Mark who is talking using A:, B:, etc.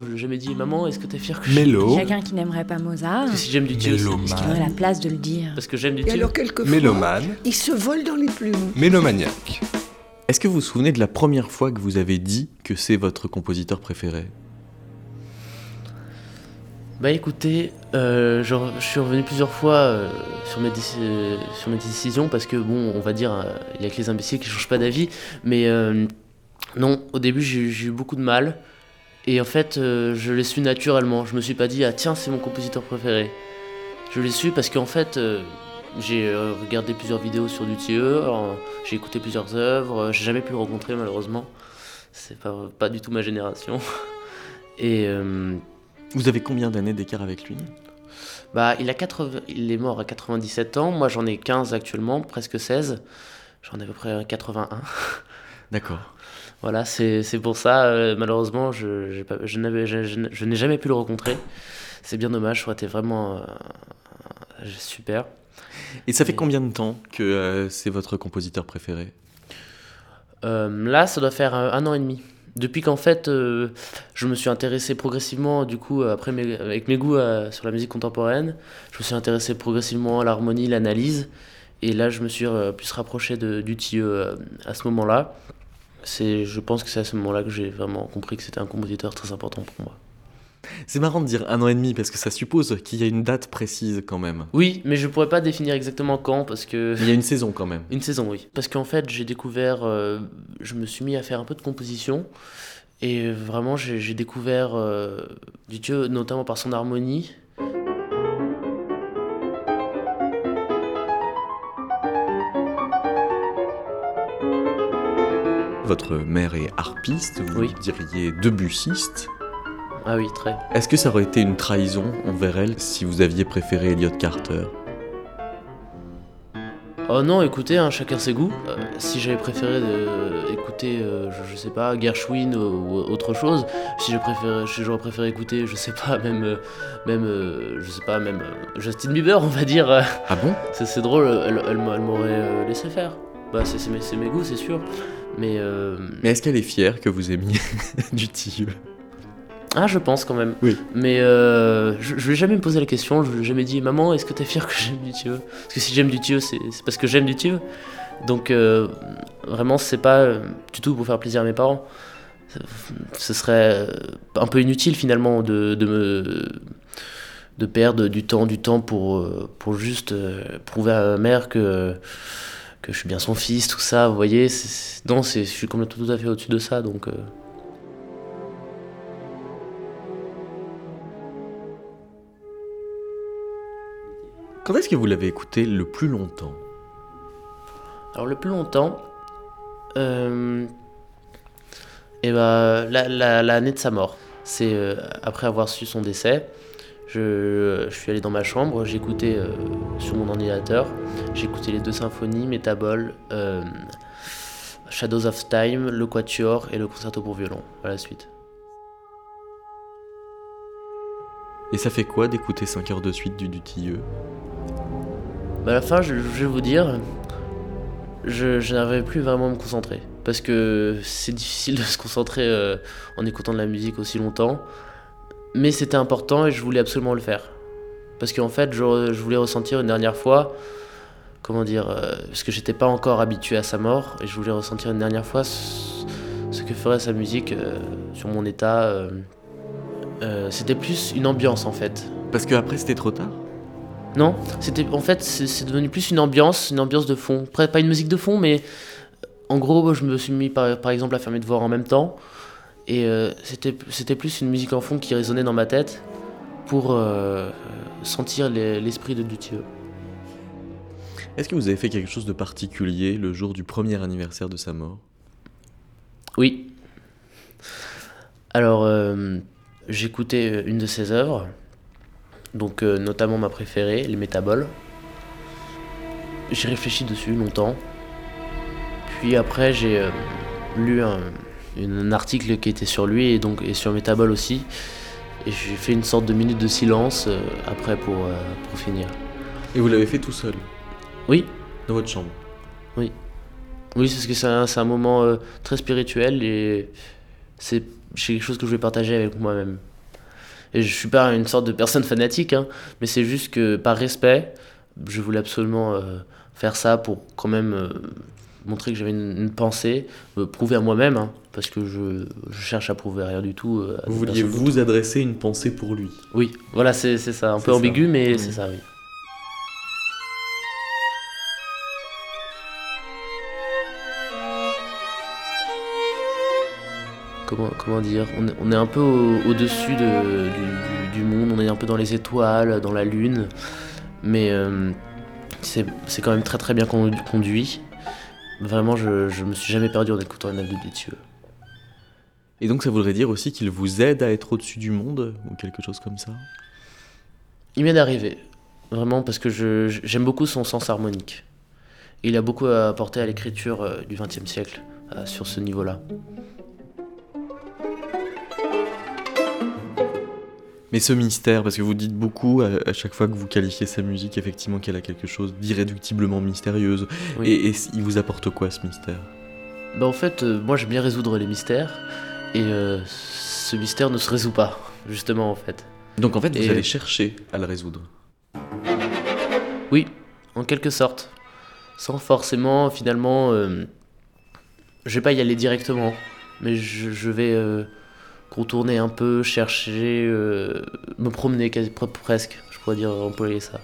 A: Je l'ai jamais dit, maman, est-ce que t'es fière que
B: Mélo.
C: Quelqu'un qui n'aimerait pas Mozart,
A: Parce que si j'aime du Dieu,
B: Mélomane.
A: c'est
C: qui aurait la place de le dire.
A: parce que j'aime du
D: Et
A: Dieu.
D: alors quelquefois,
B: Mélomane.
D: il se vole dans les plumes.
B: Mélomaniaque.
E: Est-ce que vous vous souvenez de la première fois que vous avez dit que c'est votre compositeur préféré?
A: Bah écoutez, euh, je, je suis revenu plusieurs fois euh, sur, mes déci- sur mes décisions parce que bon, on va dire, euh, il y a que les imbéciles qui changent pas d'avis, mais euh, non, au début j'ai eu- j'ai eu beaucoup de mal et en fait euh, je l'ai su naturellement. Je me suis pas dit ah tiens c'est mon compositeur préféré. Je l'ai su parce qu'en fait euh, j'ai euh, regardé plusieurs vidéos sur Dutilleux, euh, j'ai écouté plusieurs œuvres, j'ai jamais pu le rencontrer malheureusement. C'est pas, pas du tout ma génération. Et
E: Vous avez combien d'années d'écart avec lui?
A: Bah, il, a 80 il est mort à 97 ans, moi j'en ai 15 actuellement, presque 16. J'en ai à peu près 81.
E: D'accord.
A: Voilà, c'est pour ça, euh, malheureusement, je, pas- je je- je- je n'ai jamais pu le rencontrer. C'est bien dommage, ça aurait été vraiment euh, super.
E: Et ça fait
A: Mais-
E: combien de temps que euh, c'est votre compositeur préféré?
A: Euh, là, ça doit faire un an et demi. Depuis qu'en fait, je me suis intéressé progressivement, du coup, après mes- avec mes goûts sur la musique contemporaine, je me suis intéressé progressivement à l'harmonie, l'analyse, et là, je me suis plus rapproché de, du euh, à ce moment-là. C'est, je pense que c'est à ce moment-là que j'ai vraiment compris que c'était un compositeur très important pour moi.
E: C'est marrant de dire un an et demi parce que ça suppose qu'il y a une date précise quand même.
A: Oui, mais je pourrais pas définir exactement quand, parce que...
E: Il y a une saison quand même.
A: Une saison, oui. Parce qu'en fait, j'ai découvert, euh, je me suis mis à faire un peu de composition. Et vraiment, j'ai j'ai découvert euh, du Dieu, notamment par son harmonie.
E: Votre mère est harpiste, vous
A: Oui.
E: diriez debussiste.
A: Ah oui, très.
E: Est-ce que ça aurait été une trahison envers elle si vous aviez préféré Elliot Carter?
A: Oh non, écoutez, hein, chacun ses goûts. Euh, si j'avais préféré de- écouter, euh, je, je sais pas, Gershwin ou, ou autre chose, si j'ai préféré- si j'aurais préféré écouter, je sais pas, même, euh, même, euh, je sais pas, même euh, Justin Bieber, on va dire. euh,
E: Ah bon?
A: C'est drôle, elle, elle m'a- elle m'aurait euh, laissé faire. Bah, c'est c'est mes, c'est mes goûts, c'est sûr. Mais, euh,
E: Mais est-ce qu'elle est fière que vous aimiez du tilleux
A: Ah, je pense quand même.
E: Oui.
A: Mais euh, je, je lui ai jamais me posé la question, je lui ai jamais dit Maman, est-ce que t'es fière que j'aime du Dieu Parce que si j'aime du Dieu, c'est parce que j'aime du Dieu. Donc, euh, vraiment, c'est pas euh, du tout pour faire plaisir à mes parents. Ce serait un peu inutile finalement de, de me. de perdre du temps, du temps pour, pour juste prouver à ma mère que. Que je suis bien son fils, tout ça, vous voyez. Non, c'est- je suis complètement tout à fait au-dessus de ça, donc. euh,
E: Quand est-ce que vous l'avez écouté le plus longtemps?
A: Alors le plus longtemps, euh, et ben, la- la- l'année de sa mort. C'est euh, après avoir su son décès, je, je suis allé dans ma chambre, écouté euh, sur mon ordinateur, écouté les deux symphonies, Métabol, euh, Shadows of Time, le Quatuor et le concerto pour violon à la suite.
E: Et ça fait quoi d'écouter 5 heures de suite du Dutilleux
A: Bah, à la fin, je, je vais vous dire, je, je n'arrivais plus vraiment à me concentrer. Parce que c'est difficile de se concentrer euh, en écoutant de la musique aussi longtemps. Mais c'était important et je voulais absolument le faire. Parce qu'en fait, je, je voulais ressentir une dernière fois, comment dire, euh, parce que j'étais pas encore habitué à sa mort, et je voulais ressentir une dernière fois ce, ce que ferait sa musique euh, sur mon état. euh. C'était plus une ambiance en fait.
E: Parce que après c'était trop tard?
A: Non, c'était en fait c'est devenu plus une ambiance, une ambiance de fond. Après, pas une musique de fond, mais en gros, je me suis mis par, par exemple à faire mes devoirs en même temps, et euh, c'était plus une musique en fond qui résonnait dans ma tête pour euh, sentir les- l'esprit de Dutilleux.
E: Est-ce que vous avez fait quelque chose de particulier le jour du premier anniversaire de sa mort?
A: Oui. Alors, euh, j'écoutais une de ses œuvres, donc notamment ma préférée, les Métaboles. J'ai réfléchi dessus longtemps. Puis après, j'ai lu un, une- un article qui était sur lui et donc et sur Métabol aussi. Et j'ai fait une sorte de minute de silence euh, après pour, euh, pour finir.
E: Et vous l'avez fait tout seul?
A: Oui,
E: Dans votre chambre?
A: Oui, parce que c'est un, moment euh, très spirituel et c'est c'est quelque chose que je vais partager avec moi-même. Et je suis pas une sorte de personne fanatique, hein, mais c'est juste que par respect, je voulais absolument faire ça pour quand même montrer que j'avais une, une pensée, me prouver à moi-même, hein, parce que je, je cherche à prouver rien du tout. euh,
E: Vous vouliez vous adresser une pensée pour lui.
A: Oui, voilà, c'est ça. Un peu
E: ça.
A: ambigu, mais c'est ça, oui. Comment, comment dire on est, on est un peu au- au-dessus de- du, monde, on est un peu dans les étoiles, dans la lune, mais euh, c'est quand même très très bien con- conduit. Vraiment, je, je me suis jamais perdu en écoutant une œuvre de Bétieux.
E: Et donc ça voudrait dire aussi qu'il vous aide à être au-dessus du monde ou quelque chose comme ça?
A: Il m'est d'arriver, vraiment, parce que j'aime beaucoup son sens harmonique. Et il a beaucoup à apporter à l'écriture euh, du XXe siècle euh, sur ce niveau-là.
E: Mais ce mystère, parce que vous dites beaucoup à, à chaque fois que vous qualifiez sa musique, effectivement, qu'elle a quelque chose d'irréductiblement mystérieuse.
A: Oui.
E: Et, et il vous apporte quoi ce mystère?
A: Bah, en fait, euh, moi j'aime bien résoudre les mystères, et euh, ce mystère ne se résout pas, justement, en fait.
E: Donc en fait, vous
A: Et-
E: allez chercher à le résoudre.
A: Oui, en quelque sorte. Sans forcément, finalement, euh, je vais pas y aller directement, mais je, je vais euh, contourner un peu, chercher, euh, me promener presque, je pourrais dire employer ça.